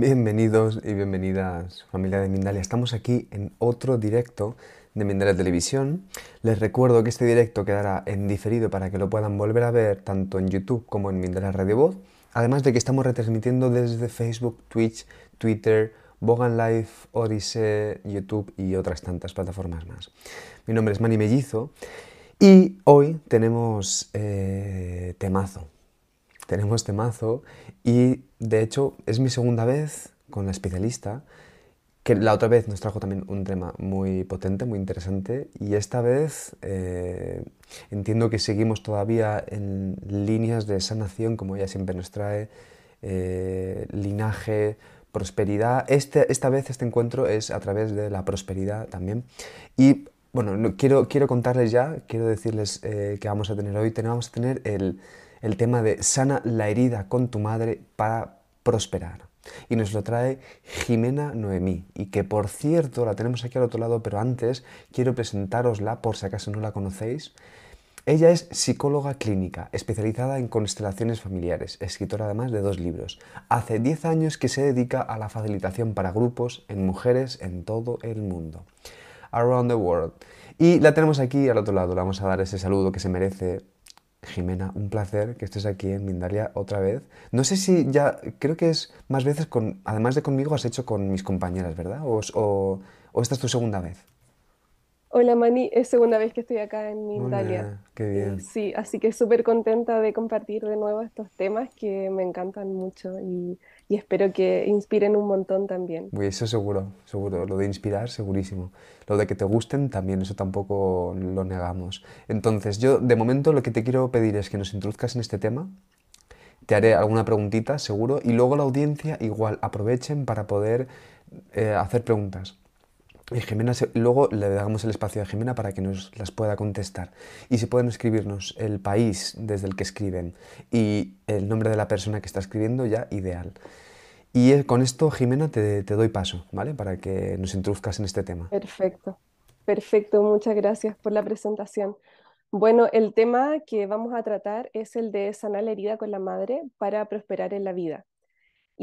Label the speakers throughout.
Speaker 1: Bienvenidos y bienvenidas familia de Mindalia. Estamos aquí en otro directo de Mindalia Televisión. Les recuerdo que este directo quedará en diferido para que lo puedan volver a ver tanto en YouTube como en Mindalia Radio Voz. Además de que estamos retransmitiendo desde Facebook, Twitch, Twitter, Bogan Live, Odyssey, YouTube y otras tantas plataformas más. Mi nombre es Mani Mellizo y hoy tenemos eh, temazo tenemos temazo y de hecho es mi segunda vez con la especialista, que la otra vez nos trajo también un tema muy potente, muy interesante y esta vez eh, entiendo que seguimos todavía en líneas de sanación como ella siempre nos trae, eh, linaje, prosperidad. Este, esta vez este encuentro es a través de la prosperidad también y bueno, quiero, quiero contarles ya, quiero decirles eh, que vamos a tener hoy, tenemos a tener el el tema de sana la herida con tu madre para prosperar. Y nos lo trae Jimena Noemí, y que por cierto la tenemos aquí al otro lado, pero antes quiero presentárosla por si acaso no la conocéis. Ella es psicóloga clínica, especializada en constelaciones familiares, escritora además de dos libros. Hace 10 años que se dedica a la facilitación para grupos en mujeres en todo el mundo. Around the World. Y la tenemos aquí al otro lado, le vamos a dar ese saludo que se merece Jimena, un placer que estés aquí en Mindalia otra vez. No sé si ya, creo que es más veces con, además de conmigo, has hecho con mis compañeras, ¿verdad? ¿O, esta es tu segunda vez?
Speaker 2: Hola Mani, es segunda vez que estoy acá en Mindalia.
Speaker 1: qué bien.
Speaker 2: Sí, así que súper contenta de compartir de nuevo estos temas que me encantan mucho y y espero que inspiren un montón también.
Speaker 1: Eso seguro, seguro. Lo de inspirar, segurísimo. Lo de que te gusten también, eso tampoco lo negamos. Entonces, yo de momento lo que te quiero pedir es que nos introduzcas en este tema. Te haré alguna preguntita, seguro, y luego la audiencia igual aprovechen para poder eh, hacer preguntas. Y Jimena, luego le damos el espacio a Jimena para que nos las pueda contestar. Y si pueden escribirnos el país desde el que escriben y el nombre de la persona que está escribiendo, ya ideal. Y eh, con esto, Jimena, te, doy paso, ¿vale? Para que nos introduzcas en este tema.
Speaker 2: Perfecto, perfecto. Muchas gracias por la presentación. Bueno, el tema que vamos a tratar es el de sanar la herida con la madre para prosperar en la vida.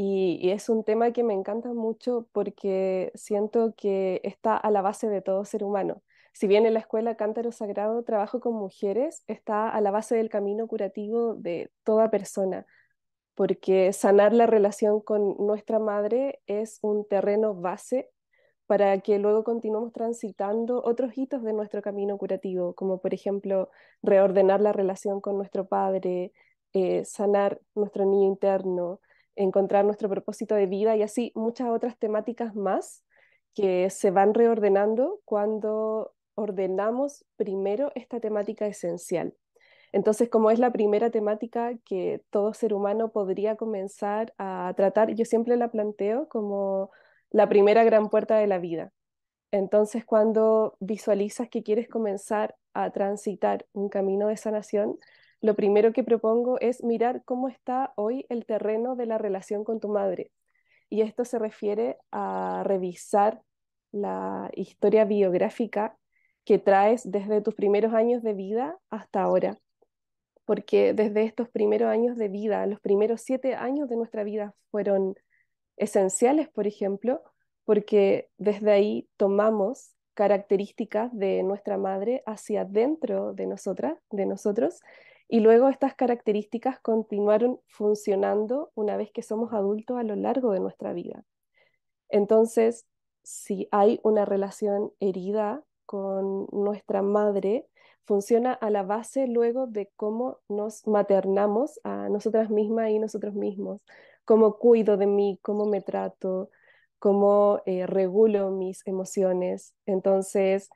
Speaker 2: Y, es un tema que me encanta mucho porque siento que está a la base de todo ser humano. Si bien en la escuela Cántaro Sagrado trabajo con mujeres, está a la base del camino curativo de toda persona porque sanar la relación con nuestra madre es un terreno base para que luego continuemos transitando otros hitos de nuestro camino curativo, como por ejemplo reordenar la relación con nuestro padre, eh, sanar nuestro niño interno, encontrar nuestro propósito de vida y así muchas otras temáticas más que se van reordenando cuando ordenamos primero esta temática esencial. Entonces, como es la primera temática que todo ser humano podría comenzar a tratar, yo siempre la planteo como la primera gran puerta de la vida. Entonces, cuando visualizas que quieres comenzar a transitar un camino de sanación, lo primero que propongo es mirar cómo está hoy el terreno de la relación con tu madre. Y esto se refiere a revisar la historia biográfica que traes desde tus primeros años de vida hasta ahora porque desde estos primeros años de vida, los primeros siete años de nuestra vida fueron esenciales, por ejemplo, porque desde ahí tomamos características de nuestra madre hacia dentro de nosotras, de nosotros, Y luego estas características continuaron funcionando una vez que somos adultos a lo largo de nuestra vida. Entonces, si hay una relación herida con nuestra madre, funciona a la base luego de cómo nos maternamos a nosotras mismas y nosotros mismos, cómo cuido de mí, cómo me trato, cómo eh, regulo mis emociones. Entonces,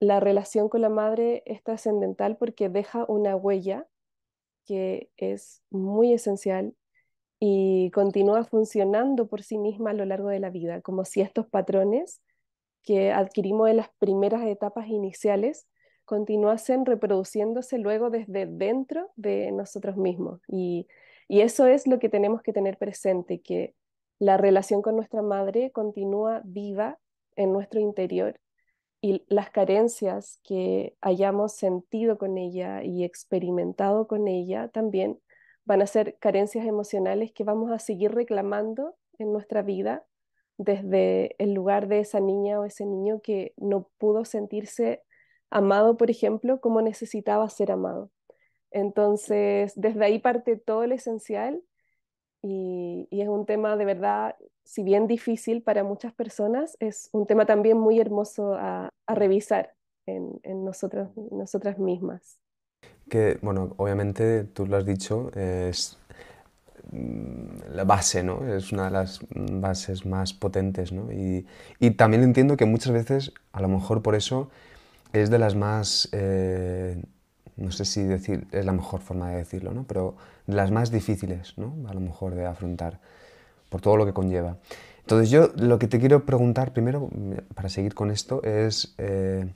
Speaker 2: la relación con la madre es trascendental porque deja una huella que es muy esencial y continúa funcionando por sí misma a lo largo de la vida, como si estos patrones que adquirimos en las primeras etapas iniciales continuasen reproduciéndose luego desde dentro de nosotros mismos. Y, y eso es lo que tenemos que tener presente, que la relación con nuestra madre continúa viva en nuestro interior y las carencias que hayamos sentido con ella y experimentado con ella también van a ser carencias emocionales que vamos a seguir reclamando en nuestra vida desde el lugar de esa niña o ese niño que no pudo sentirse amado, por ejemplo, como necesitaba ser amado. Entonces, desde ahí parte todo lo esencial y, es un tema de verdad, si bien difícil para muchas personas, es un tema también muy hermoso a, revisar en, en nosotros, nosotras mismas.
Speaker 1: Que, bueno, obviamente tú lo has dicho, es mm, la base, ¿no? Es una de las bases más potentes, ¿no? Y, y también entiendo que muchas veces, a lo mejor por eso, es de las más, eh, no sé si decir, es la mejor forma de decirlo, ¿no? Pero las más difíciles, ¿no? A lo mejor de afrontar, por todo lo que conlleva. Entonces yo lo que te quiero preguntar primero, para seguir con esto, es eh,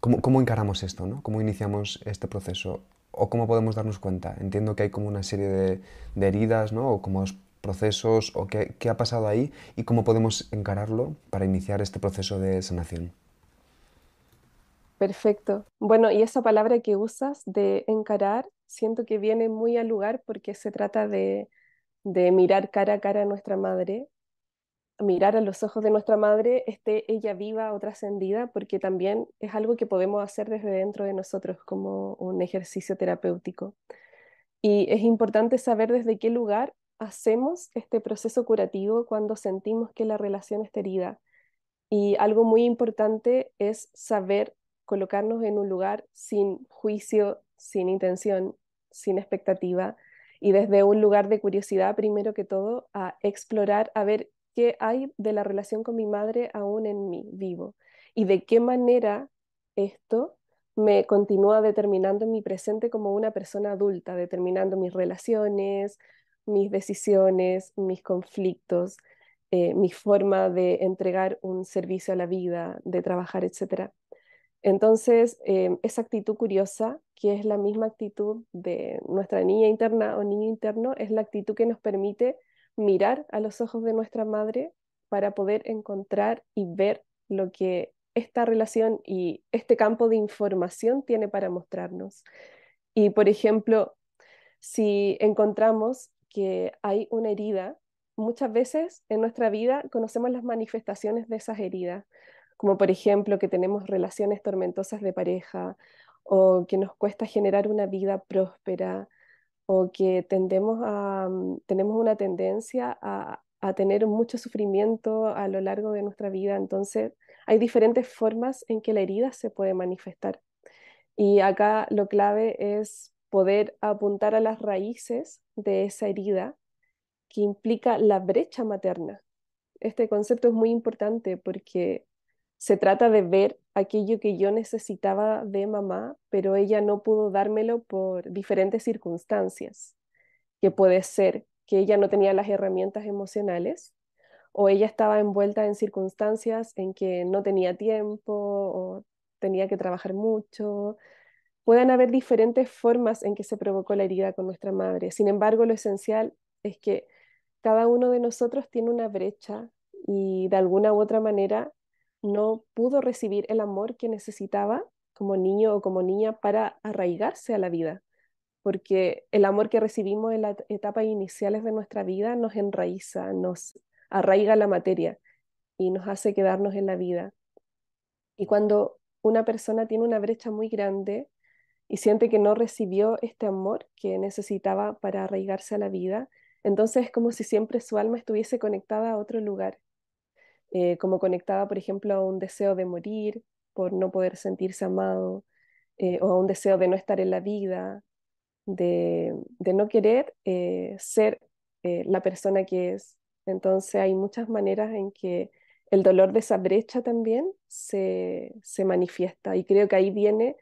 Speaker 1: ¿cómo, ¿cómo, encaramos esto, ¿no? ¿Cómo iniciamos este proceso? ¿O cómo podemos darnos cuenta? Entiendo que hay como una serie de, de heridas, ¿no? O como procesos, o qué, qué ha pasado ahí y cómo podemos encararlo para iniciar este proceso de sanación.
Speaker 2: Perfecto. Bueno, y esa palabra que usas de encarar, siento que viene muy al lugar porque se trata de, mirar cara a cara a nuestra madre, mirar a los ojos de nuestra madre, esté ella viva o trascendida, porque también es algo que podemos hacer desde dentro de nosotros como un ejercicio terapéutico. Y es importante saber desde qué lugar hacemos este proceso curativo cuando sentimos que la relación está herida. Y algo muy importante es saber colocarnos en un lugar sin juicio, sin intención, sin expectativa y desde un lugar de curiosidad, primero que todo, a explorar, a ver qué hay de la relación con mi madre aún en mí, vivo, y de qué manera esto me continúa determinando mi presente como una persona adulta, determinando mis relaciones, mis decisiones, mis conflictos, eh, mi forma de entregar un servicio a la vida, de trabajar, etc. Entonces, em, esa actitud curiosa, que es la misma actitud de nuestra niña interna o niño interno, es la actitud que nos permite mirar a los ojos de nuestra madre para poder encontrar y ver lo que esta relación y este campo de información tiene para mostrarnos. Y, por ejemplo, si encontramos que hay una herida, muchas veces en nuestra vida conocemos las manifestaciones de esas heridas como por ejemplo que tenemos relaciones tormentosas de pareja o que nos cuesta generar una vida próspera o que tendemos a, mm, tenemos una tendencia a, a tener mucho sufrimiento a lo largo de nuestra vida. Entonces, hay diferentes formas en que la herida se puede manifestar. Y acá lo clave es poder apuntar a las raíces de esa herida que implica la brecha materna. Este concepto es muy importante porque se trata de ver aquello que yo necesitaba de mamá, pero ella no pudo dármelo por diferentes circunstancias, que puede ser que ella no tenía las herramientas emocionales o ella estaba envuelta en circunstancias en que no tenía tiempo o tenía que trabajar mucho. Pueden haber diferentes formas en que se provocó la herida con nuestra madre. Sin embargo, lo esencial es que cada uno de nosotros tiene una brecha y de alguna u otra manera no pudo recibir el amor que necesitaba como niño o como niña para arraigarse a la vida, porque el amor que recibimos en las etapas iniciales de nuestra vida nos enraiza, nos arraiga la materia y nos hace quedarnos en la vida. Y cuando una persona tiene una brecha muy grande, y siente que no recibió este amor que necesitaba para arraigarse a la vida. Entonces es como si siempre su alma estuviese conectada a otro lugar, eh, como conectada, por ejemplo, a un deseo de morir por no poder sentirse amado, eh, o a un deseo de no estar en la vida, de, no querer eh, ser la persona que es. Entonces hay muchas maneras en que el dolor de esa brecha también se, se manifiesta y creo que ahí viene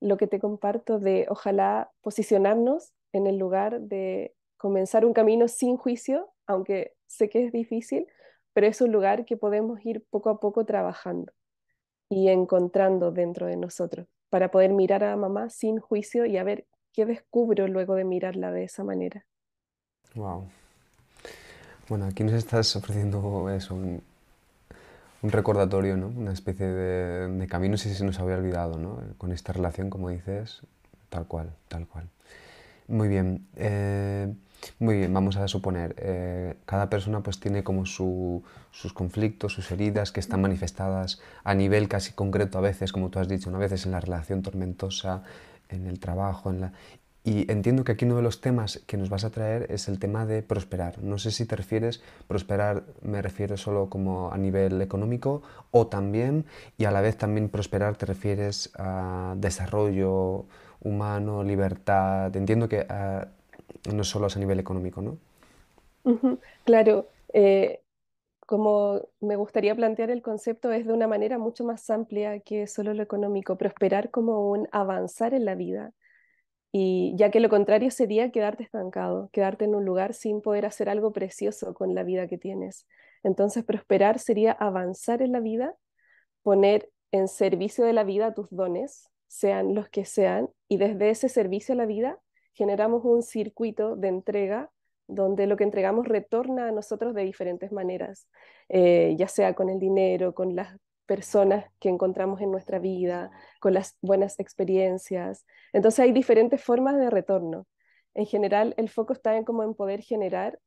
Speaker 2: lo que te comparto de ojalá posicionarnos en el lugar de comenzar un camino sin juicio, aunque sé que es difícil, pero es un lugar que podemos ir poco a poco trabajando y encontrando dentro de nosotros para poder mirar a mamá sin juicio y a ver qué descubro luego de mirarla de esa manera.
Speaker 1: Wow. Bueno, aquí nos estás ofreciendo eso, un, un recordatorio, ¿no? Una especie de, camino si se nos había olvidado, ¿no? Con esta relación, como dices, tal cual, tal cual. Muy bien. Eh, muy bien, vamos a suponer, eh, cada persona pues tiene como su, sus conflictos, sus heridas que están manifestadas a nivel casi concreto a veces, como tú has dicho, ¿no? a veces en la relación tormentosa, en el trabajo, en la... Y entiendo que aquí uno de los temas que nos vas a traer es el tema de prosperar. No sé si te refieres, prosperar me refiero solo como a nivel económico o también, y a la vez también prosperar te refieres a desarrollo humano, libertad. Entiendo que uh, no solo es a nivel económico, ¿no?
Speaker 2: Claro, eh, como me gustaría plantear el concepto es de una manera mucho más amplia que solo lo económico, prosperar como un avanzar en la vida. Y ya que lo contrario sería quedarte estancado, quedarte en un lugar sin poder hacer algo precioso con la vida que tienes. Entonces, prosperar sería avanzar en la vida, poner en servicio de la vida tus dones, sean los que sean, y desde ese servicio a la vida generamos un circuito de entrega donde lo que entregamos retorna a nosotros de diferentes maneras, eh, ya sea con el dinero, con las personas que encontramos en nuestra vida, con las buenas experiencias. Entonces hay diferentes formas de retorno. En general, el foco está en como en poder generar,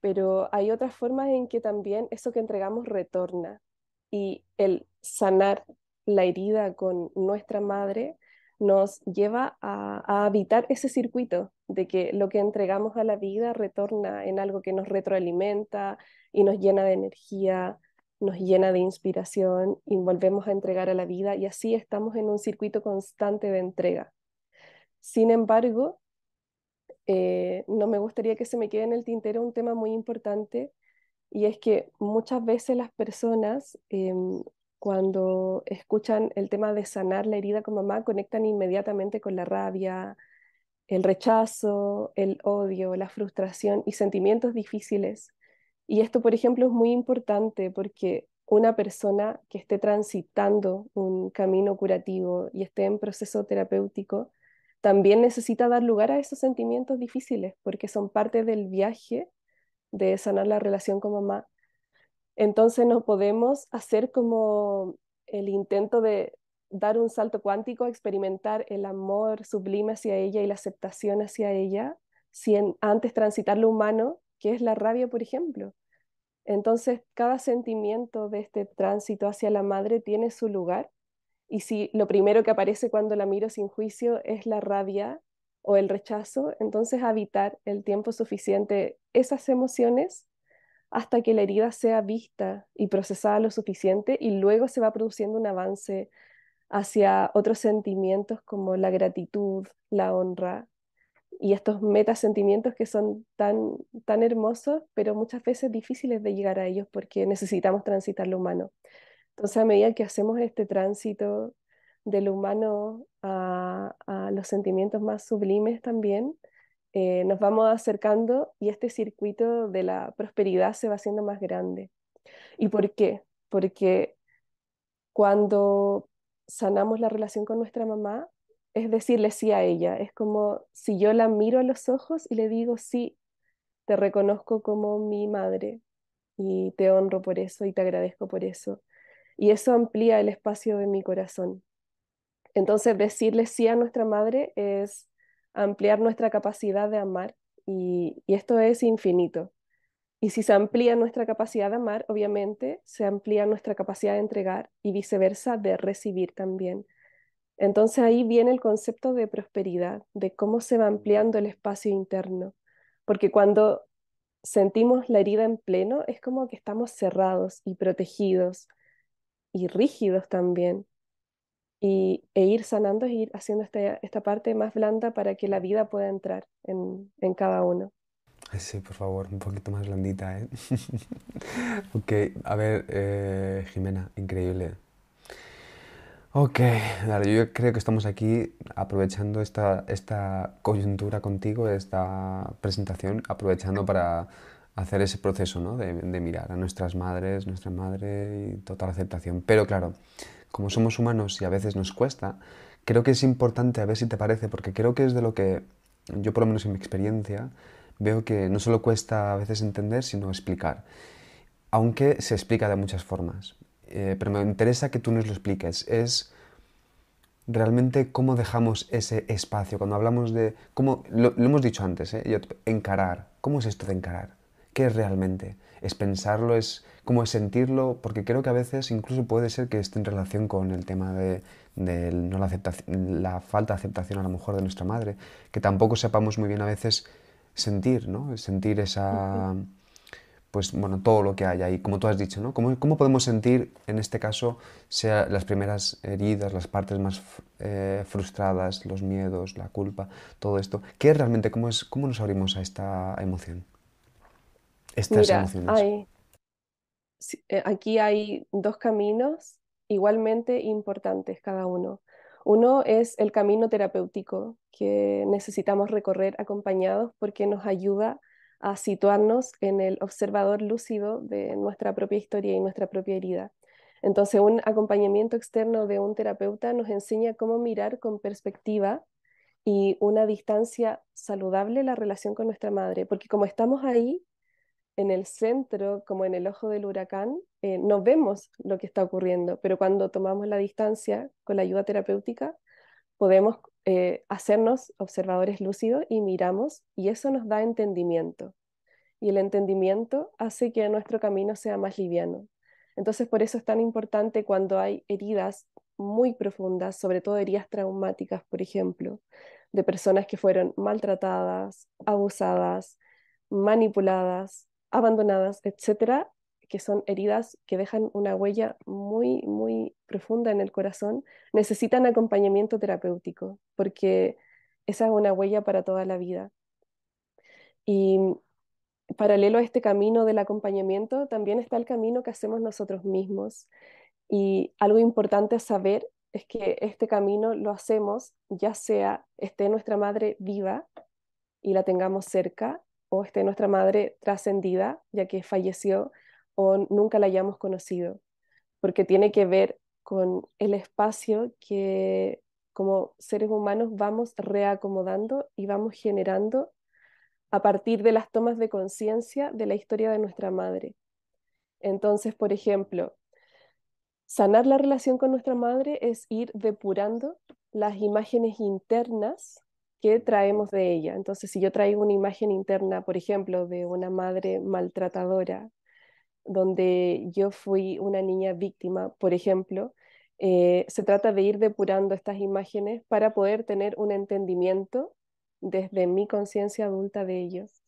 Speaker 2: pero hay otras formas en que también eso que entregamos retorna. Y el sanar la herida con nuestra madre nos lleva a, a, habitar ese circuito de que lo que entregamos a la vida retorna en algo que nos retroalimenta y nos llena de energía, nos llena de inspiración y volvemos a entregar a la vida y así estamos en un circuito constante de entrega. Sin embargo, eh, no me gustaría que se me quede en el tintero un tema muy importante y es que muchas veces las personas eh, cuando escuchan el tema de sanar la herida con mamá conectan inmediatamente con la rabia, el rechazo, el odio, la frustración y sentimientos difíciles y esto, por ejemplo, es muy importante porque una persona que esté transitando un camino curativo y esté en proceso terapéutico, también necesita dar lugar a esos sentimientos difíciles porque son parte del viaje de sanar la relación con mamá. Entonces no podemos hacer como el intento de dar un salto cuántico, experimentar el amor sublime hacia ella y la aceptación hacia ella, sin antes transitar lo humano que es la rabia, por ejemplo. Entonces, cada sentimiento de este tránsito hacia la madre tiene su lugar. Y si lo primero que aparece cuando la miro sin juicio es la rabia o el rechazo, entonces habitar el tiempo suficiente esas emociones hasta que la herida sea vista y procesada lo suficiente y luego se va produciendo un avance hacia otros sentimientos como la gratitud, la honra, y estos metasentimientos que son tan, tan hermosos, pero muchas veces difíciles de llegar a ellos porque necesitamos transitar lo humano. Entonces, a medida que hacemos este tránsito de lo humano a, a los sentimientos más sublimes también, eh, nos vamos acercando y este circuito de la prosperidad se va haciendo más grande. ¿Y por qué? Porque cuando sanamos la relación con nuestra mamá, es decirle sí a ella. Es como si yo la miro a los ojos y le digo, sí, te reconozco como mi madre y te honro por eso y te agradezco por eso. Y eso amplía el espacio de mi corazón. Entonces, decirle sí a nuestra madre es ampliar nuestra capacidad de amar y, y esto es infinito. Y si se amplía nuestra capacidad de amar, obviamente se amplía nuestra capacidad de entregar y viceversa de recibir también. Entonces ahí viene el concepto de prosperidad, de cómo se va ampliando el espacio interno, porque cuando sentimos la herida en pleno es como que estamos cerrados y protegidos y rígidos también. Y, e ir sanando, e ir haciendo esta, esta parte más blanda para que la vida pueda entrar en, en cada uno.
Speaker 1: Sí, por favor, un poquito más blandita, ¿eh? ok, a ver, eh, Jimena, increíble. Ok, yo creo que estamos aquí aprovechando esta, esta coyuntura contigo, esta presentación, aprovechando para hacer ese proceso ¿no? de, de mirar a nuestras madres, nuestra madre y total aceptación. Pero claro, como somos humanos y a veces nos cuesta, creo que es importante, a ver si te parece, porque creo que es de lo que yo por lo menos en mi experiencia veo que no solo cuesta a veces entender, sino explicar. Aunque se explica de muchas formas. Eh, pero me interesa que tú nos lo expliques. Es realmente cómo dejamos ese espacio. Cuando hablamos de... Cómo, lo, hemos dicho antes, ¿eh? encarar. ¿Cómo es esto de encarar? ¿Qué es realmente? ¿Es pensarlo? ¿Es cómo es sentirlo? Porque creo que a veces incluso puede ser que esté en relación con el tema de, no la, la falta de aceptación a lo mejor de nuestra madre, que tampoco sepamos muy bien a veces sentir, ¿no? Sentir esa, pues bueno, todo lo que hay ahí, como tú has dicho, ¿no? ¿Cómo, cómo podemos sentir, en este caso, sea las primeras heridas, las partes más eh, frustradas, los miedos, la culpa, todo esto? ¿Qué realmente, cómo, es, cómo nos abrimos a esta emoción?
Speaker 2: Estas emociones. Aquí hay dos caminos igualmente importantes cada uno. Uno es el camino terapéutico que necesitamos recorrer acompañados porque nos ayuda a situarnos en el observador lúcido de nuestra propia historia y nuestra propia herida. Entonces, un acompañamiento externo de un terapeuta nos enseña cómo mirar con perspectiva y una distancia saludable la relación con nuestra madre, porque como estamos ahí, en el centro, como en el ojo del huracán, eh, no vemos lo que está ocurriendo, pero cuando tomamos la distancia con la ayuda terapéutica, podemos eh, hacernos observadores lúcidos y miramos, y eso nos da entendimiento. Y el entendimiento hace que nuestro camino sea más liviano. Entonces, por eso es tan importante cuando hay heridas muy profundas, sobre todo heridas traumáticas, por ejemplo, de personas que fueron maltratadas, abusadas, manipuladas, abandonadas, etcétera, que son heridas que dejan una huella muy, muy profunda en el corazón, necesitan acompañamiento terapéutico, porque esa es una huella para toda la vida. Y paralelo a este camino del acompañamiento, también está el camino que hacemos nosotros mismos. Y algo importante a saber es que este camino lo hacemos ya sea esté nuestra madre viva y la tengamos cerca, o esté nuestra madre trascendida, ya que falleció, o nunca la hayamos conocido, porque tiene que ver con el espacio que como seres humanos vamos reacomodando y vamos generando a partir de las tomas de conciencia de la historia de nuestra madre. Entonces, por ejemplo, sanar la relación con nuestra madre es ir depurando las imágenes internas que traemos de ella. Entonces, si yo traigo una imagen interna, por ejemplo, de una madre maltratadora, donde yo fui una niña víctima, por ejemplo, eh, se trata de ir depurando estas imágenes para poder tener un entendimiento desde mi conciencia adulta de ellos.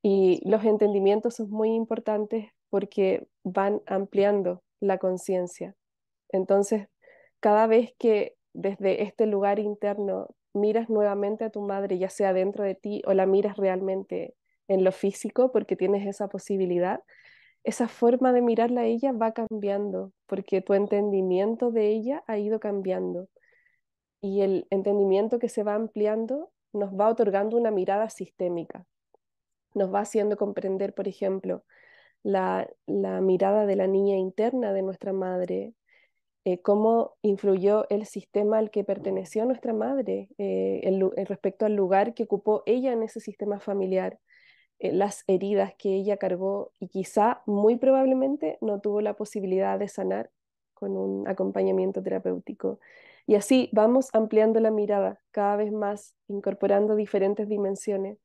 Speaker 2: Y los entendimientos son muy importantes porque van ampliando la conciencia. Entonces, cada vez que desde este lugar interno miras nuevamente a tu madre, ya sea dentro de ti o la miras realmente en lo físico, porque tienes esa posibilidad, esa forma de mirarla a ella va cambiando, porque tu entendimiento de ella ha ido cambiando. Y el entendimiento que se va ampliando nos va otorgando una mirada sistémica. Nos va haciendo comprender, por ejemplo, la, la mirada de la niña interna de nuestra madre, eh, cómo influyó el sistema al que perteneció nuestra madre eh, respecto al lugar que ocupó ella en ese sistema familiar, eh, las heridas que ella cargó y quizá muy probablemente no tuvo la posibilidad de sanar con un acompañamiento terapéutico. Y así vamos ampliando la mirada cada vez más, incorporando diferentes dimensiones.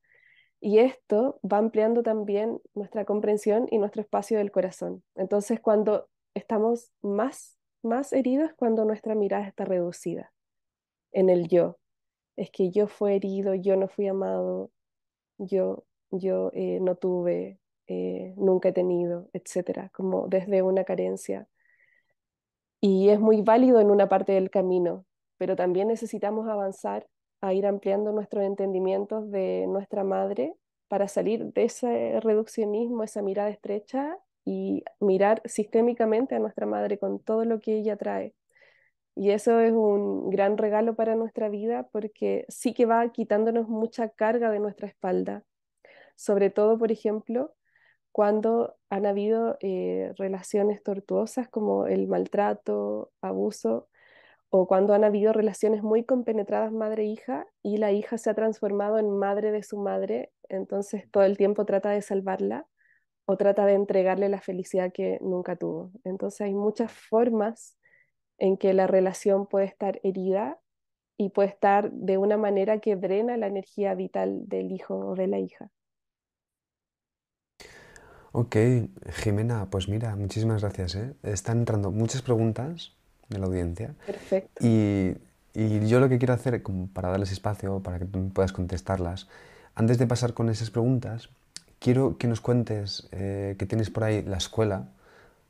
Speaker 2: Y esto va ampliando también nuestra comprensión y nuestro espacio del corazón. Entonces, cuando estamos más más heridos cuando nuestra mirada está reducida. en el yo. Es que yo fui herido, yo no fui amado, yo, yo eh, no tuve, eh, nunca he tenido, etcétera, como desde una carencia. Y es muy válido en una parte del camino, pero también necesitamos avanzar a ir ampliando nuestros entendimientos de nuestra madre para salir de ese reduccionismo, esa mirada estrecha y mirar sistémicamente a nuestra madre con todo lo que ella trae. Y eso es un gran regalo para nuestra vida porque sí que va quitándonos mucha carga de nuestra espalda. Sobre todo, por ejemplo, cuando han habido eh, relaciones tortuosas como el maltrato, abuso, o cuando han habido relaciones muy compenetradas madre-hija y la hija se ha transformado en madre de su madre, entonces todo el tiempo trata de salvarla o trata de entregarle la felicidad que nunca tuvo. Entonces hay muchas formas en que la relación puede estar herida y puede estar de una manera que drena la energía vital del hijo o de la hija.
Speaker 1: Ok, Jimena, pues mira, muchísimas gracias. ¿eh? Están entrando muchas preguntas de la audiencia.
Speaker 2: Perfecto.
Speaker 1: Y, y yo lo que quiero hacer, como para darles espacio, para que tú puedas contestarlas, antes de pasar con esas preguntas, quiero que nos cuentes eh, que tienes por ahí la escuela.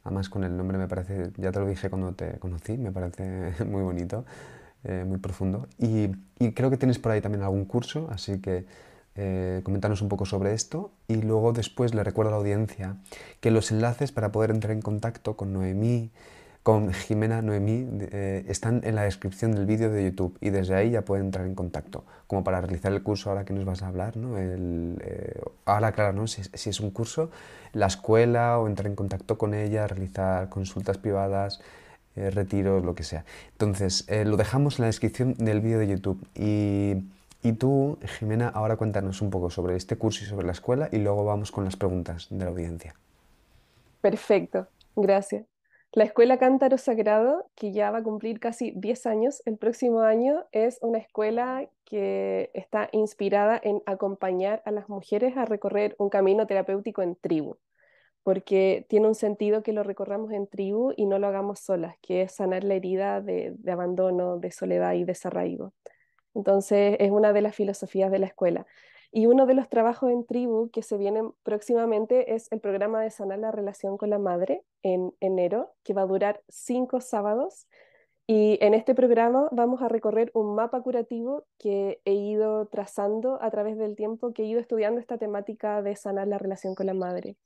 Speaker 1: Además, con el nombre me parece, ya te lo dije cuando te conocí, me parece muy bonito, eh, muy profundo. Y, creo que tienes por ahí también algún curso, así que eh, comentarnos un poco sobre esto y luego después le recuerdo a la audiencia que los enlaces para poder entrar en contacto con Noemí, con Jimena Noemí, eh, están en la descripción del vídeo de YouTube y desde ahí ya pueden entrar en contacto, como para realizar el curso ahora que nos vas a hablar, ¿no? Eh, ahora claro, ¿no? Si, si, es un curso, la escuela o entrar en contacto con ella, realizar consultas privadas, eh, retiros, lo que sea. Entonces, lo dejamos en la descripción del vídeo de YouTube y y tú, Jimena, ahora cuéntanos un poco sobre este curso y sobre la escuela y luego vamos con las preguntas de la audiencia.
Speaker 2: Perfecto, gracias. La Escuela Cántaro Sagrado, que ya va a cumplir casi 10 años el próximo año, es una escuela que está inspirada en acompañar a las mujeres a recorrer un camino terapéutico en tribu, porque tiene un sentido que lo recorramos en tribu y no lo hagamos solas, que es sanar la herida de, de abandono, de soledad y desarraigo. Entonces, es una de las filosofías de la escuela. Y uno de los trabajos en tribu que se vienen próximamente es el programa de sanar la relación con la madre en enero, que va a durar cinco sábados. Y en este programa vamos a recorrer un mapa curativo que he ido trazando a través del tiempo que he ido estudiando esta temática de sanar la relación con la madre.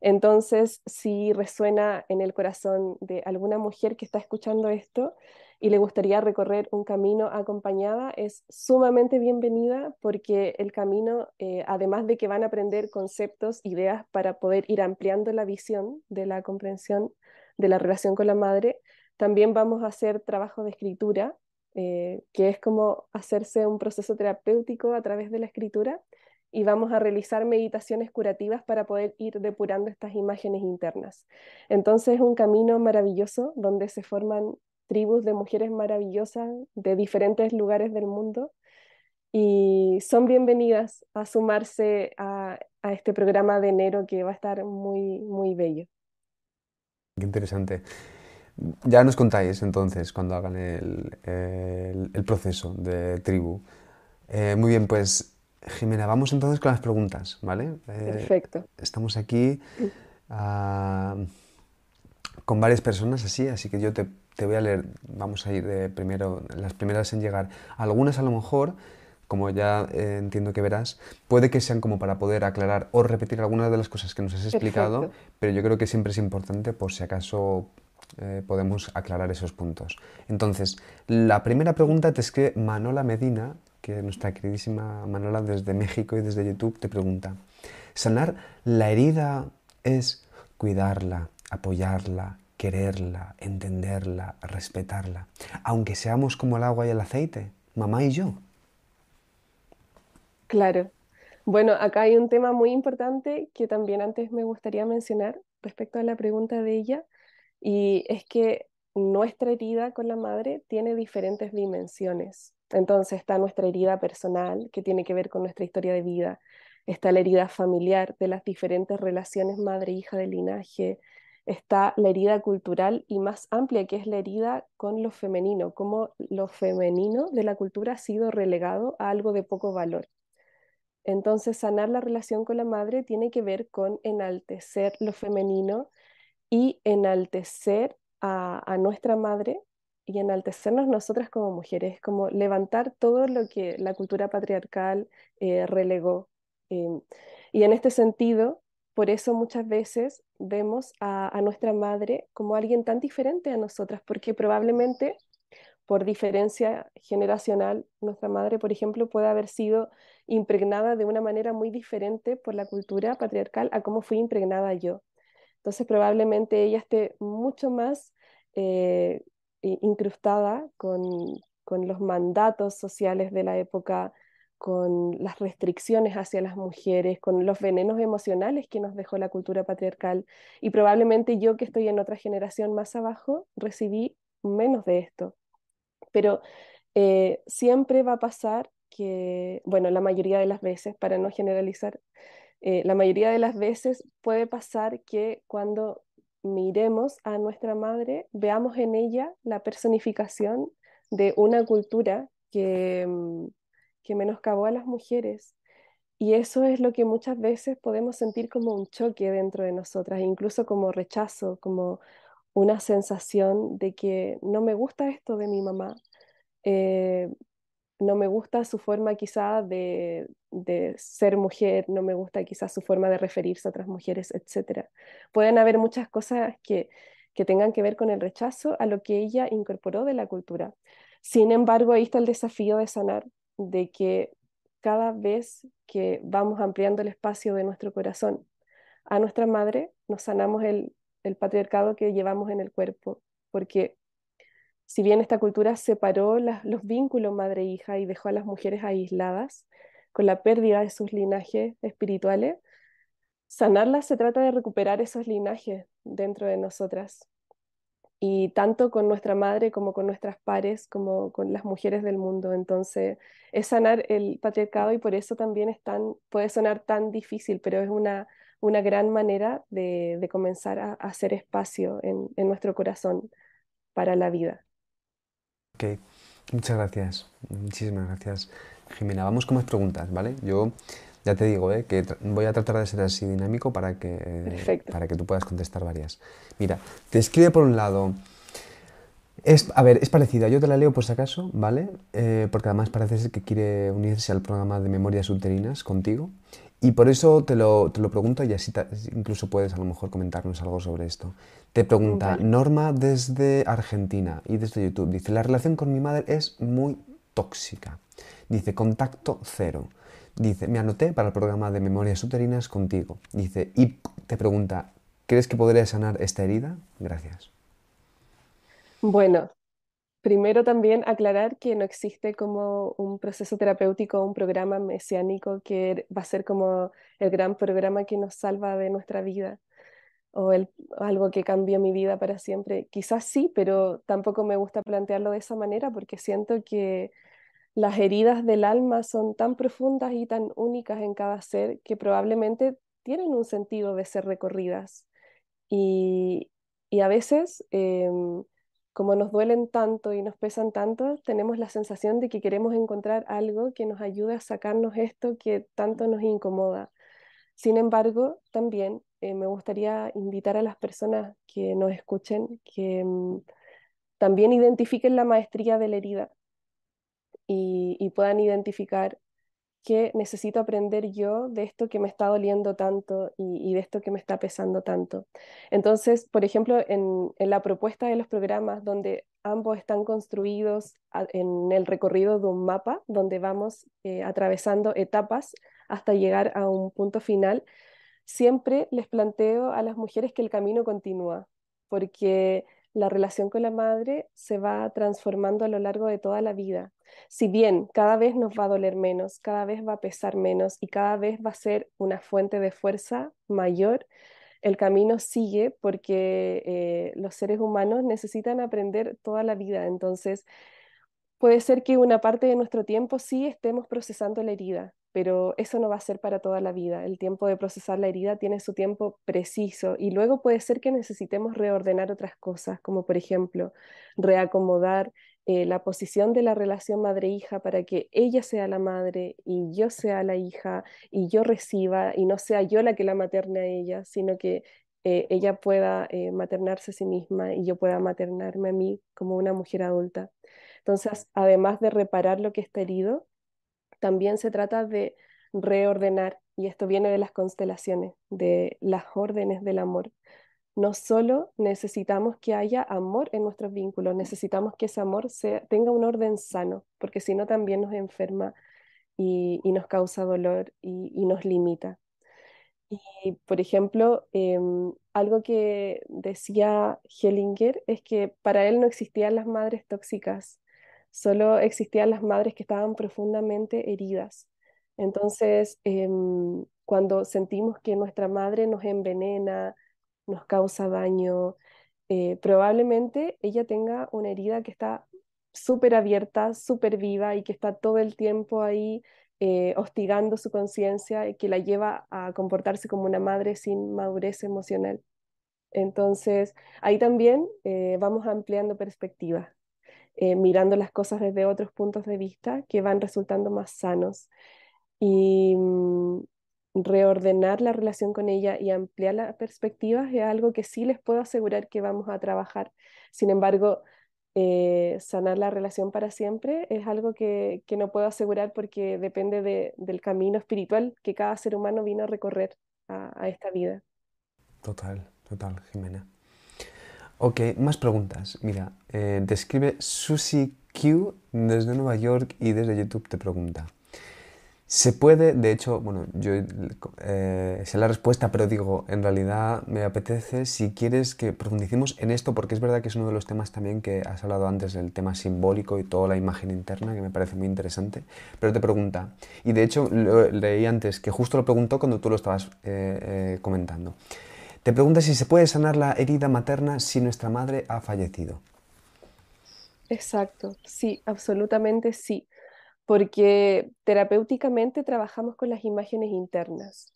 Speaker 2: Entonces, si resuena en el corazón de alguna mujer que está escuchando esto, y le gustaría recorrer un camino acompañada, es sumamente bienvenida porque el camino, eh, además de que van a aprender conceptos, ideas para poder ir ampliando la visión de la comprensión de la relación con la madre, también vamos a hacer trabajo de escritura, eh, que es como hacerse un proceso terapéutico a través de la escritura y vamos a realizar meditaciones curativas para poder ir depurando estas imágenes internas. Entonces es un camino maravilloso donde se forman tribus de mujeres maravillosas de diferentes lugares del mundo y son bienvenidas a sumarse a, a, este programa de enero que va a estar muy, muy bello.
Speaker 1: Qué interesante. Ya nos contáis entonces cuando hagan el, el, el proceso de tribu. Eh, muy bien, pues Jimena, vamos entonces con las preguntas, ¿vale?
Speaker 2: Eh, Perfecto.
Speaker 1: Estamos aquí uh, con varias personas así, así que yo te te voy a leer, vamos a ir de primero, las primeras en llegar. Algunas a lo mejor, como ya eh, entiendo que verás, puede que sean como para poder aclarar o repetir algunas de las cosas que nos has explicado, pero yo creo que siempre es importante por si acaso eh, podemos aclarar esos puntos. Entonces, la primera pregunta te es que Manola Medina, que nuestra queridísima Manola desde México y desde YouTube, te pregunta, ¿sanar la herida es cuidarla, apoyarla, quererla, entenderla, respetarla, aunque seamos como el agua y el aceite, mamá y yo.
Speaker 2: Claro. Bueno, acá hay un tema muy importante que también antes me gustaría mencionar respecto a la pregunta de ella, y es que nuestra herida con la madre tiene diferentes dimensiones. Entonces está nuestra herida personal, que tiene que ver con nuestra historia de vida, está la herida familiar de las diferentes relaciones madre-hija de linaje, está la herida cultural y más amplia, que es la herida con lo femenino, cómo lo femenino de la cultura ha sido relegado a algo de poco valor. Entonces, sanar la relación con la madre tiene que ver con enaltecer lo femenino y enaltecer a, nuestra madre y enaltecernos nosotras como mujeres, como levantar todo lo que la cultura patriarcal eh, relegó. Em, y en este sentido, por eso muchas veces vemos a, nuestra madre como alguien tan diferente a nosotras, porque probablemente por diferencia generacional, nuestra madre, por ejemplo, puede haber sido impregnada de una manera muy diferente por la cultura patriarcal a cómo fui impregnada yo. Entonces probablemente ella esté mucho más eh, incrustada con, con los mandatos sociales de la época con las restricciones hacia las mujeres, con los venenos emocionales que nos dejó la cultura patriarcal. Y probablemente yo que estoy en otra generación más abajo, recibí menos de esto. Pero eh, siempre va a pasar que, bueno, la mayoría de las veces, para no generalizar, eh, la mayoría de las veces puede pasar que cuando miremos a nuestra madre, veamos en ella la personificación de una cultura que... Mm, que menoscabó a las mujeres. Y eso es lo que muchas veces podemos sentir como un choque dentro de nosotras, incluso como rechazo, como una sensación de que no me gusta esto de mi mamá, eh, no me gusta su forma quizá de, de, ser mujer, no me gusta quizá su forma de referirse a otras mujeres, etc. Pueden haber muchas cosas que, que tengan que ver con el rechazo a lo que ella incorporó de la cultura. Sin embargo, ahí está el desafío de sanar de que cada vez que vamos ampliando el espacio de nuestro corazón a nuestra madre, nos sanamos el, patriarcado que llevamos en el cuerpo, porque si bien esta cultura separó los vínculos madre-hija y dejó a las mujeres aisladas con la pérdida de sus linajes espirituales, sanarlas se trata de recuperar esos linajes dentro de nosotras y tanto con nuestra madre como con nuestras pares, como con las mujeres del mundo. Entonces, es sanar el patriarcado y por eso también es tan, puede sonar tan difícil, pero es una, una gran manera de, de comenzar a, hacer espacio en, en, nuestro corazón para la vida.
Speaker 1: Ok, muchas gracias, muchísimas gracias, Jimena. Vamos con más preguntas, ¿vale? Yo ya te digo, ¿eh? que voy a tratar de ser así dinámico para que, para que tú puedas contestar varias. Mira, te escribe por un lado. Es, a ver, es parecida, yo te la leo por si acaso, ¿vale? Eh, porque además parece ser que quiere unirse al programa de memorias uterinas contigo. Y por eso te lo, te lo pregunto y así incluso puedes a lo mejor comentarnos algo sobre esto. Te pregunta Norma desde Argentina y desde YouTube. Dice, la relación con mi madre es muy tóxica. Dice, contacto cero. Dice, me anoté para el programa de memorias uterinas contigo. Dice, y te pregunta, ¿crees que podría sanar esta herida? Gracias.
Speaker 2: Bueno, primero también aclarar que no existe como un proceso terapéutico, un programa mesiánico que va a ser como el gran programa que nos salva de nuestra vida o el, algo que cambia mi vida para siempre. Quizás sí, pero tampoco me gusta plantearlo de esa manera porque siento que las heridas del alma son tan profundas y tan únicas en cada ser que probablemente tienen un sentido de ser recorridas. Y, a veces, em, como nos duelen tanto y nos pesan tanto, tenemos la sensación de que queremos encontrar algo que nos ayude a sacarnos esto que tanto nos incomoda. Sin embargo, también eh, me gustaría invitar a las personas que nos escuchen que em, también identifiquen la maestría de la herida y, puedan identificar qué necesito aprender yo de esto que me está doliendo tanto y, de esto que me está pesando tanto. Entonces, por ejemplo, en, la propuesta de los programas donde ambos están construidos en el recorrido de un mapa, donde vamos eh, atravesando etapas hasta llegar a un punto final, siempre les planteo a las mujeres que el camino continúa, porque la relación con la madre se va transformando a lo largo de toda la vida. Si bien cada vez nos va a doler menos, cada vez va a pesar menos y cada vez va a ser una fuente de fuerza mayor, el camino sigue porque eh, los seres humanos necesitan aprender toda la vida. Entonces, puede ser que una parte de nuestro tiempo sí estemos procesando la herida, pero eso no va a ser para toda la vida. El tiempo de procesar la herida tiene su tiempo preciso y luego puede ser que necesitemos reordenar otras cosas, como por ejemplo reacomodar eh, la posición de la relación madre-hija para que ella sea la madre y yo sea la hija y yo reciba y no sea yo la que la materne a ella, sino que eh, ella pueda eh, maternarse a sí misma y yo pueda maternarme a mí como una mujer adulta. Entonces, además de reparar lo que está herido, también se trata de reordenar, y esto viene de las constelaciones, de las órdenes del amor. No solo necesitamos que haya amor en nuestros vínculos, necesitamos que ese amor tenga un orden sano, porque si no también nos enferma y, nos causa dolor y, nos limita. Y, por ejemplo, em, algo que decía Hellinger es que para él no existían las madres tóxicas, solo existían las madres que estaban profundamente heridas. Entonces, em, cuando sentimos que nuestra madre nos envenena, nos causa daño, eh, probablemente ella tenga una herida que está súper abierta, súper viva y que está todo el tiempo ahí eh, hostigando su conciencia y que la lleva a comportarse como una madre sin madurez emocional. Entonces, ahí también eh, vamos ampliando perspectivas. Eh, mirando las cosas desde otros puntos de vista que van resultando más sanos. Y mm, reordenar la relación con ella y ampliar las perspectivas es algo que sí les puedo asegurar que vamos a trabajar. Sin embargo, eh, sanar la relación para siempre es algo que, que no puedo asegurar porque depende de, del camino espiritual que cada ser humano vino a recorrer a, a esta vida.
Speaker 1: Total, total, Jimena. Ok, más preguntas. Mira, eh, describe Susie Q desde Nueva York y desde YouTube te pregunta. Se puede, de hecho, bueno, yo eh, sé la respuesta, pero digo, en realidad me apetece si quieres que profundicemos en esto, porque es verdad que es uno de los temas también que has hablado antes del tema simbólico y toda la imagen interna, que me parece muy interesante. Pero te pregunta, y de hecho leí antes que justo lo preguntó cuando tú lo estabas eh, eh, comentando. Te pregunta si se puede sanar la herida materna si nuestra madre ha fallecido.
Speaker 2: Exacto, sí, absolutamente sí, porque terapéuticamente trabajamos con las imágenes internas.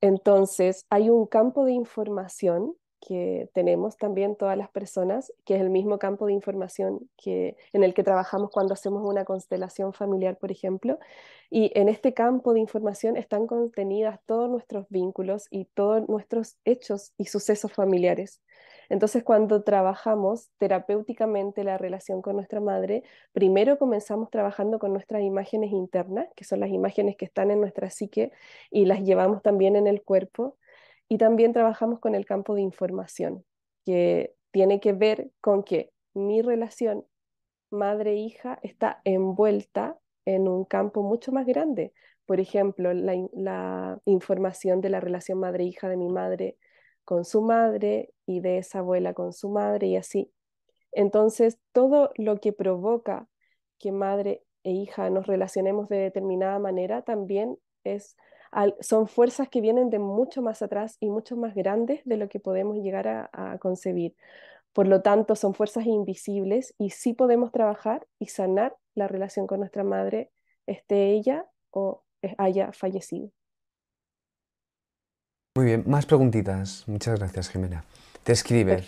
Speaker 2: Entonces, hay un campo de información que tenemos también todas las personas, que es el mismo campo de información que, en el que trabajamos cuando hacemos una constelación familiar, por ejemplo. Y en este campo de información están contenidas todos nuestros vínculos y todos nuestros hechos y sucesos familiares. Entonces, cuando trabajamos terapéuticamente la relación con nuestra madre, primero comenzamos trabajando con nuestras imágenes internas, que son las imágenes que están en nuestra psique y las llevamos también en el cuerpo y también trabajamos con el campo de información, que tiene que ver con que mi relación madre-hija está envuelta en un campo mucho más grande. Por ejemplo, la, información de la relación madre-hija de mi madre con su madre y de esa abuela con su madre y así. Entonces, todo lo que provoca que madre e hija nos relacionemos de determinada manera también es son fuerzas que vienen de mucho más atrás y mucho más grandes de lo que podemos llegar a, concebir. Por lo tanto, son fuerzas invisibles y sí podemos trabajar y sanar la relación con nuestra madre, esté ella o haya fallecido.
Speaker 1: Muy bien, más preguntitas. Muchas gracias, Jimena. Te escribe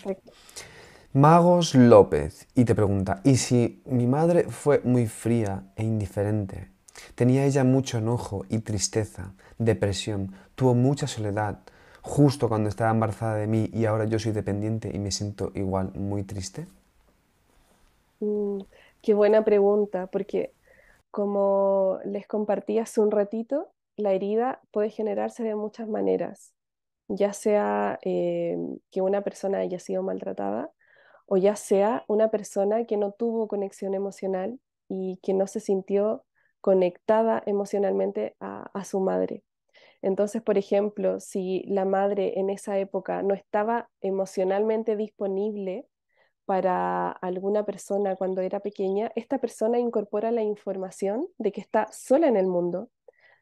Speaker 1: Magos López y te pregunta, ¿y si mi madre fue muy fría e indiferente? Tenía ella mucho enojo y tristeza, depresión, tuvo mucha soledad, justo cuando estaba embarazada de mí y ahora yo soy dependiente y me siento igual muy triste?
Speaker 2: Mm, qué buena pregunta, porque como les compartí hace un ratito, la herida puede generarse de muchas maneras, ya sea eh, que una persona haya sido maltratada o ya sea una persona que no tuvo conexión emocional y que no se sintió conectada emocionalmente a, su madre. Entonces, por ejemplo, si la madre en esa época no estaba emocionalmente disponible para alguna persona cuando era pequeña, esta persona incorpora la información de que está sola en el mundo,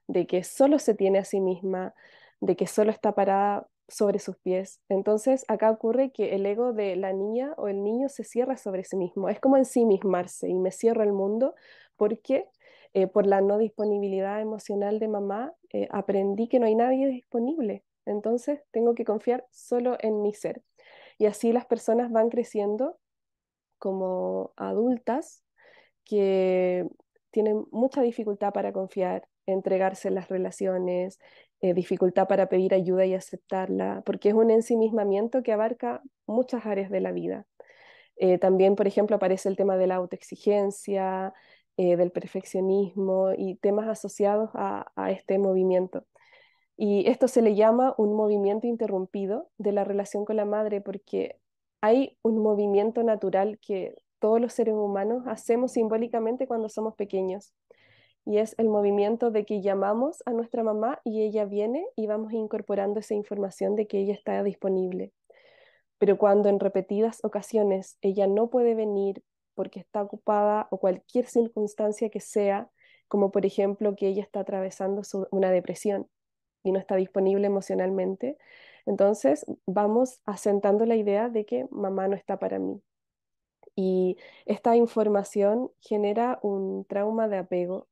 Speaker 2: de que solo se tiene a sí misma, de que solo está parada sobre sus pies. Entonces, acá ocurre que el ego de la niña o el niño se cierra sobre sí mismo. Es como en sí mismarse y me cierro el mundo porque eh, por la no disponibilidad emocional de mamá, eh, aprendí que no hay nadie disponible. Entonces tengo que confiar solo en mi ser. Y así las personas van creciendo como adultas que tienen mucha dificultad para confiar, entregarse en las relaciones, eh, dificultad para pedir ayuda y aceptarla, porque es un ensimismamiento que abarca muchas áreas de la vida. También, por ejemplo, aparece el tema de la autoexigencia, eh, del perfeccionismo y temas asociados a, a este movimiento. Y esto se le llama un movimiento interrumpido de la relación con la madre porque hay un movimiento natural que todos los seres humanos hacemos simbólicamente cuando somos pequeños. Y es el movimiento de que llamamos a nuestra mamá y ella viene y vamos incorporando esa información de que ella está disponible. Pero cuando en repetidas ocasiones ella no puede venir porque está ocupada o cualquier circunstancia que sea, como por ejemplo que ella está atravesando una depresión y no está disponible emocionalmente, entonces vamos asentando la idea de que mamá no está para mí. Y esta información genera un trauma de apego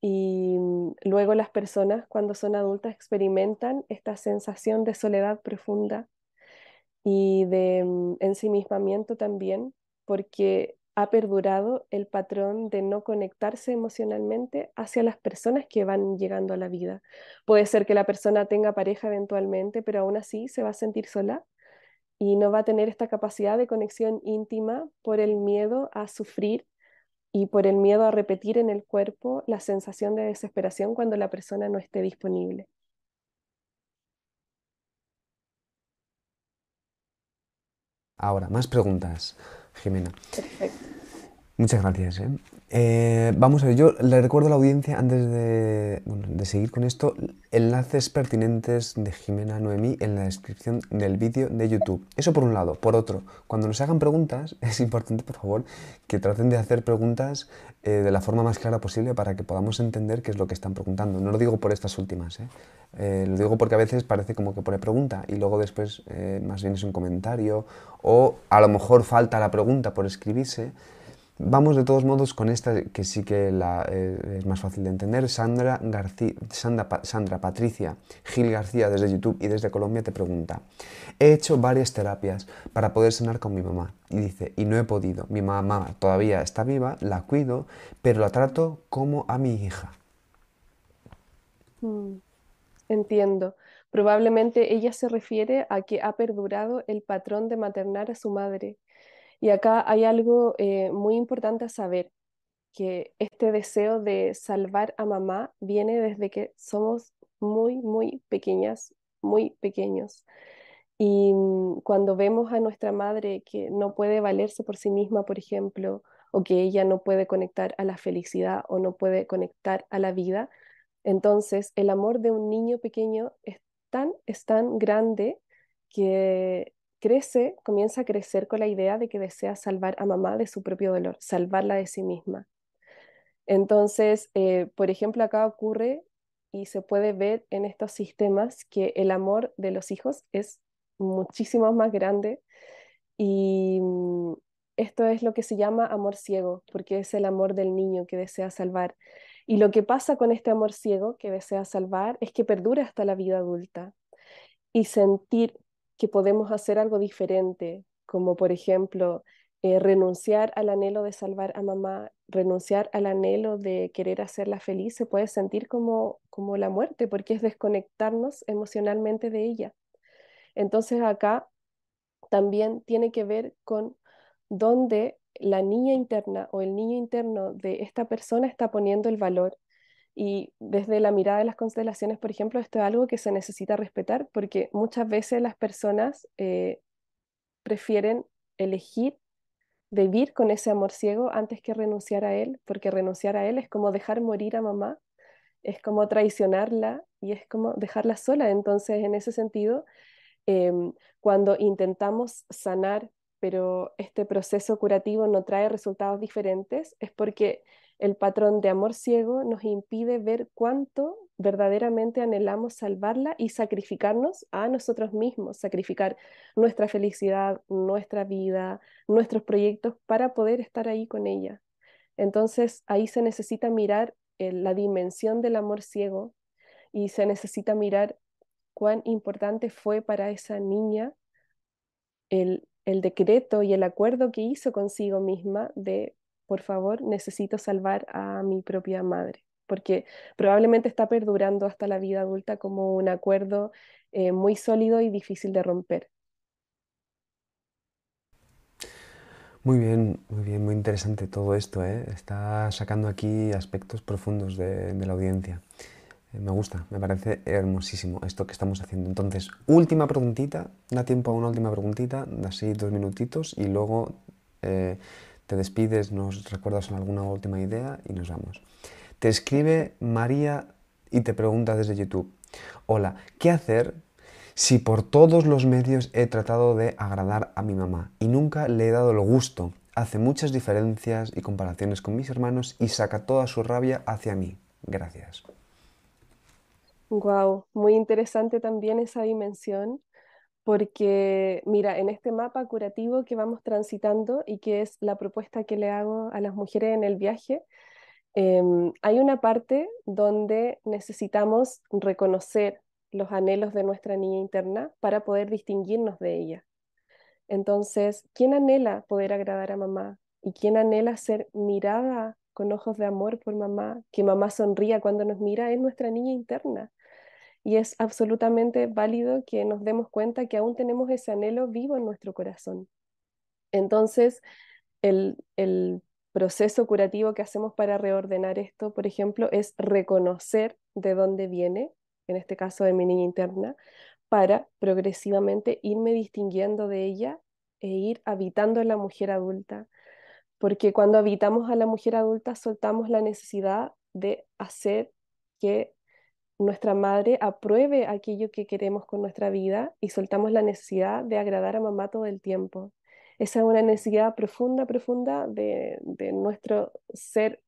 Speaker 2: y mm, luego las personas cuando son adultas experimentan esta sensación de soledad profunda y de mm, ensimismamiento también, porque ha perdurado el patrón de no conectarse emocionalmente hacia las personas que van llegando a la vida. Puede ser que la persona tenga pareja eventualmente, pero aún así se va a sentir sola y no va a tener esta capacidad de conexión íntima por el miedo a sufrir y por el miedo a repetir en el cuerpo la sensación de desesperación cuando la persona no esté disponible.
Speaker 1: Ahora, más preguntas, Jimena.
Speaker 2: Perfecto.
Speaker 1: Muchas gracias. ¿eh? Eh, vamos a ver, yo le recuerdo a la audiencia, antes de, seguir con esto, enlaces pertinentes de Jimena Noemí en la descripción del vídeo de YouTube. Eso por un lado. Por otro, cuando nos hagan preguntas, es importante, por favor, que traten de hacer preguntas eh, de la forma más clara posible para que podamos entender qué es lo que están preguntando. No lo digo por estas últimas, ¿eh? lo digo porque a veces parece como que pone pregunta y luego después más bien es un comentario o a lo mejor falta la pregunta por escribirse. Vamos de todos modos con esta que sí que la, eh, es más fácil de entender. Sandra, Sandra, Patricia Gil García desde YouTube y desde Colombia te pregunta, he hecho varias terapias para poder sanar con mi mamá y dice, y no he podido. Mi mamá todavía está viva, la cuido, pero la trato como a mi hija.
Speaker 2: Mm, entiendo. Probablemente ella se refiere a que ha perdurado el patrón de maternar a su madre y acá hay algo eh, muy importante a saber, que este deseo de salvar a mamá viene desde que somos muy, muy pequeñas, muy pequeños. Y mm, cuando vemos a nuestra madre que no puede valerse por sí misma, por ejemplo, o que ella no puede conectar a la felicidad o no puede conectar a la vida, entonces el amor de un niño pequeño es tan, es tan grande que crece, comienza a crecer con la idea de que desea salvar a mamá de su propio dolor, salvarla de sí misma. Entonces, eh, por ejemplo, acá ocurre y se puede ver en estos sistemas que el amor de los hijos es muchísimo más grande y mm, esto es lo que se llama amor ciego, porque es el amor del niño que desea salvar. Y lo que pasa con este amor ciego que desea salvar es que perdura hasta la vida adulta. Y sentir que podemos hacer algo diferente, como por ejemplo eh, renunciar al anhelo de salvar a mamá, renunciar al anhelo de querer hacerla feliz, se puede sentir como, como la muerte, porque es desconectarnos emocionalmente de ella. Entonces acá también tiene que ver con dónde la niña interna o el niño interno de esta persona está poniendo el valor y desde la mirada de las constelaciones, por ejemplo, esto es algo que se necesita respetar porque muchas veces las personas eh, prefieren elegir vivir con ese amor ciego antes que renunciar a él, porque renunciar a él es como dejar morir a mamá, es como traicionarla y es como dejarla sola. Entonces, en ese sentido, em, cuando intentamos sanar, pero este proceso curativo no trae resultados diferentes, es porque el patrón de amor ciego nos impide ver cuánto verdaderamente anhelamos salvarla y sacrificarnos a nosotros mismos, sacrificar nuestra felicidad, nuestra vida, nuestros proyectos para poder estar ahí con ella. Entonces ahí se necesita mirar eh, la dimensión del amor ciego y se necesita mirar cuán importante fue para esa niña el, el decreto y el acuerdo que hizo consigo misma de, por favor, necesito salvar a mi propia madre, porque probablemente está perdurando hasta la vida adulta como un acuerdo eh, muy sólido y difícil de romper.
Speaker 1: Muy bien, muy bien, muy interesante todo esto, ¿eh? Está sacando aquí aspectos profundos de, la audiencia. Eh, Me gusta, me parece hermosísimo esto que estamos haciendo. Entonces, última preguntita, da tiempo a una última preguntita, así dos minutitos y luego te despides, nos recuerdas alguna última idea y nos vamos. Te escribe María y te pregunta desde YouTube, hola, ¿qué hacer si por todos los medios he tratado de agradar a mi mamá y nunca le he dado el gusto? Hace muchas diferencias y comparaciones con mis hermanos y saca toda su rabia hacia mí. Gracias.
Speaker 2: Wow, muy interesante también esa dimensión, porque mira, en este mapa curativo que vamos transitando y que es la propuesta que le hago a las mujeres en el viaje, em, hay una parte donde necesitamos reconocer los anhelos de nuestra niña interna para poder distinguirnos de ella. Entonces, ¿quién anhela poder agradar a mamá? ¿Y quién anhela ser mirada con ojos de amor por mamá? Que mamá sonría cuando nos mira, es nuestra niña interna. Y es absolutamente válido que nos demos cuenta que aún tenemos ese anhelo vivo en nuestro corazón. Entonces, el, el proceso curativo que hacemos para reordenar esto, por ejemplo, es reconocer de dónde viene, en este caso de mi niña interna, para progresivamente irme distinguiendo de ella e ir habitando la mujer adulta. Porque cuando habitamos a la mujer adulta soltamos la necesidad de hacer que nuestra madre apruebe aquello que queremos con nuestra vida y soltamos la necesidad de agradar a mamá todo el tiempo. Esa es una necesidad profunda, profunda de, nuestro ser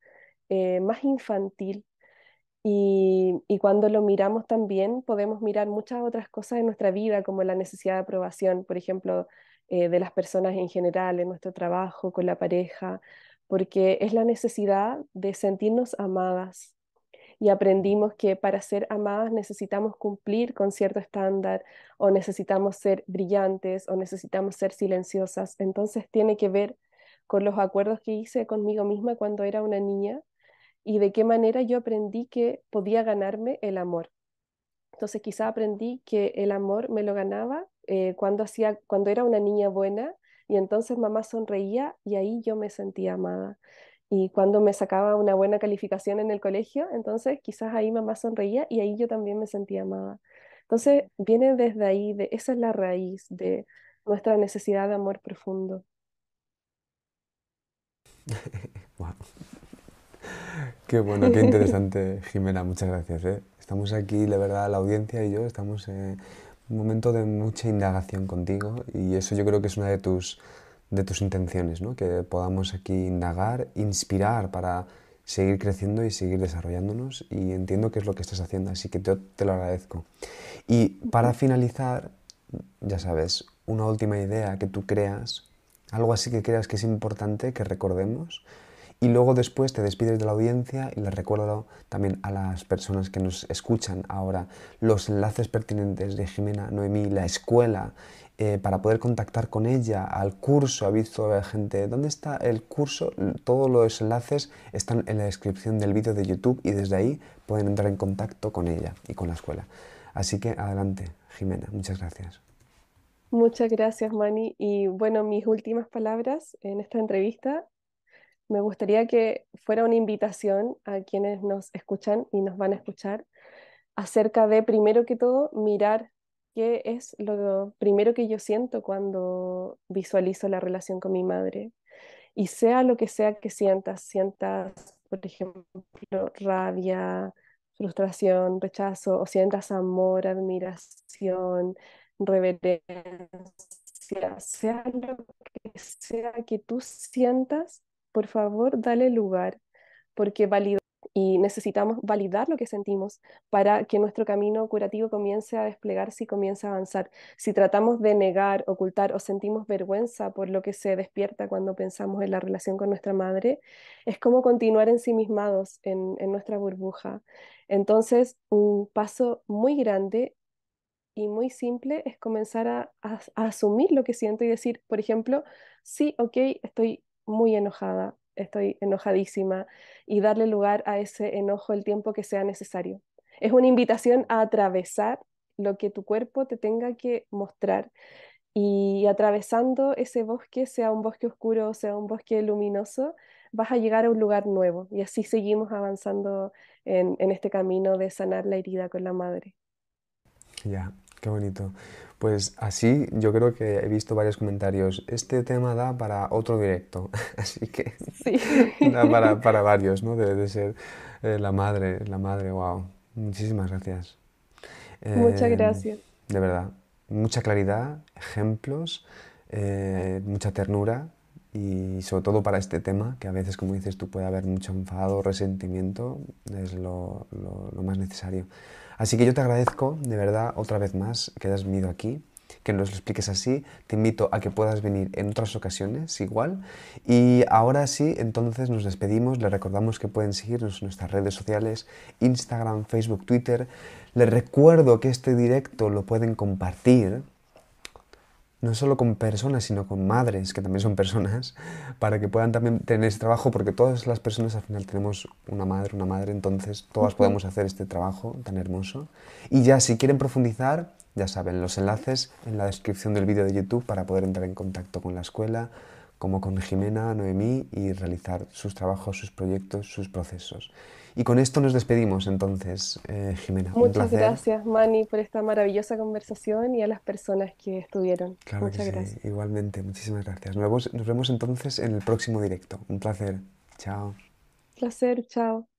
Speaker 2: eh, más infantil. Y, y, cuando lo miramos también podemos mirar muchas otras cosas en nuestra vida, como la necesidad de aprobación, por ejemplo, eh, de las personas en general, en nuestro trabajo, con la pareja, porque es la necesidad de sentirnos amadas, y aprendimos que para ser amadas necesitamos cumplir con cierto estándar o necesitamos ser brillantes o necesitamos ser silenciosas. Entonces tiene que ver con los acuerdos que hice conmigo misma cuando era una niña y de qué manera yo aprendí que podía ganarme el amor. Entonces quizá aprendí que el amor me lo ganaba eh, cuando, hacía, cuando era una niña buena y entonces mamá sonreía y ahí yo me sentía amada. Y cuando me sacaba una buena calificación en el colegio, entonces quizás ahí mamá sonreía y ahí yo también me sentía amada. Entonces viene desde ahí, de, esa es la raíz de nuestra necesidad de amor profundo.
Speaker 1: Wow. Qué bueno, qué interesante, Jimena, muchas gracias. ¿eh? Estamos aquí, la verdad, la audiencia y yo estamos en un momento de mucha indagación contigo y eso yo creo que es una de tus de tus intenciones, ¿no? que podamos aquí indagar, inspirar para seguir creciendo y seguir desarrollándonos y entiendo que es lo que estás haciendo, así que te, te lo agradezco. Y para finalizar, ya sabes, una última idea que tú creas, algo así que creas que es importante que recordemos y luego después te despides de la audiencia y les recuerdo también a las personas que nos escuchan ahora los enlaces pertinentes de Jimena Noemí, la escuela eh, para poder contactar con ella, al curso. Ha visto a gente, ¿dónde está el curso? Todos los enlaces están en la descripción del vídeo de YouTube y desde ahí pueden entrar en contacto con ella y con la escuela. Así que adelante, Jimena, muchas gracias.
Speaker 2: Muchas gracias, Mani. Y bueno, mis últimas palabras en esta entrevista, me gustaría que fuera una invitación a quienes nos escuchan y nos van a escuchar acerca de, primero que todo, mirar qué es lo primero que yo siento cuando visualizo la relación con mi madre. Y sea lo que sea que sientas, sientas, por ejemplo, rabia, frustración, rechazo, o sientas amor, admiración, reverencia, sea lo que sea que tú sientas, por favor, dale lugar, porque validar y necesitamos validar lo que sentimos para que nuestro camino curativo comience a desplegarse y comience a avanzar. Si tratamos de negar, ocultar o sentimos vergüenza por lo que se despierta cuando pensamos en la relación con nuestra madre, es como continuar ensimismados en, nuestra burbuja. Entonces, un paso muy grande y muy simple es comenzar a, asumir lo que siento y decir, por ejemplo, sí, ok, estoy muy enojada, estoy enojadísima y darle lugar a ese enojo el tiempo que sea necesario. Es una invitación a atravesar lo que tu cuerpo te tenga que mostrar y atravesando ese bosque, sea un bosque oscuro o sea un bosque luminoso, vas a llegar a un lugar nuevo y así seguimos avanzando en, este camino de sanar la herida con la madre.
Speaker 1: Ya, qué bonito. Pues así yo creo que he visto varios comentarios. Este tema da para otro directo, así que
Speaker 2: Sí,
Speaker 1: da para, para varios, ¿no? Debe de ser eh, la madre, la madre, wow. Muchísimas gracias.
Speaker 2: muchas
Speaker 1: Eh,
Speaker 2: gracias.
Speaker 1: de verdad, mucha claridad, ejemplos, eh, mucha ternura y sobre todo para este tema, que a veces, como dices tú, puede haber mucho enfado, resentimiento, es lo, lo- lo más necesario. Así que yo te agradezco, de verdad, otra vez más, que hayas venido aquí, que nos lo expliques así. Te invito a que puedas venir en otras ocasiones, igual. Y ahora sí, entonces nos despedimos. Les recordamos que pueden seguirnos en nuestras redes sociales, Instagram, Facebook, Twitter. Les recuerdo que este directo lo pueden compartir no solo con personas, sino con madres, que también son personas, para que puedan también tener ese trabajo, porque todas las personas al final tenemos una madre, una madre, entonces todas
Speaker 2: Ujú.
Speaker 1: podemos hacer este trabajo tan hermoso. Y ya si quieren profundizar, ya saben, los enlaces en la descripción del vídeo de YouTube para poder entrar en contacto con la escuela, como con Jimena, Noemí, y realizar sus trabajos, sus proyectos, sus procesos. Y con esto nos despedimos entonces, eh, Jimena. Un
Speaker 2: Muchas
Speaker 1: placer.
Speaker 2: gracias, Manny, por esta maravillosa conversación y a las personas que estuvieron.
Speaker 1: Claro que
Speaker 2: Muchas
Speaker 1: sí,
Speaker 2: gracias.
Speaker 1: igualmente, muchísimas gracias. Nos vemos, nos vemos entonces en el próximo directo. Un placer. Chao.
Speaker 2: Placer, chao.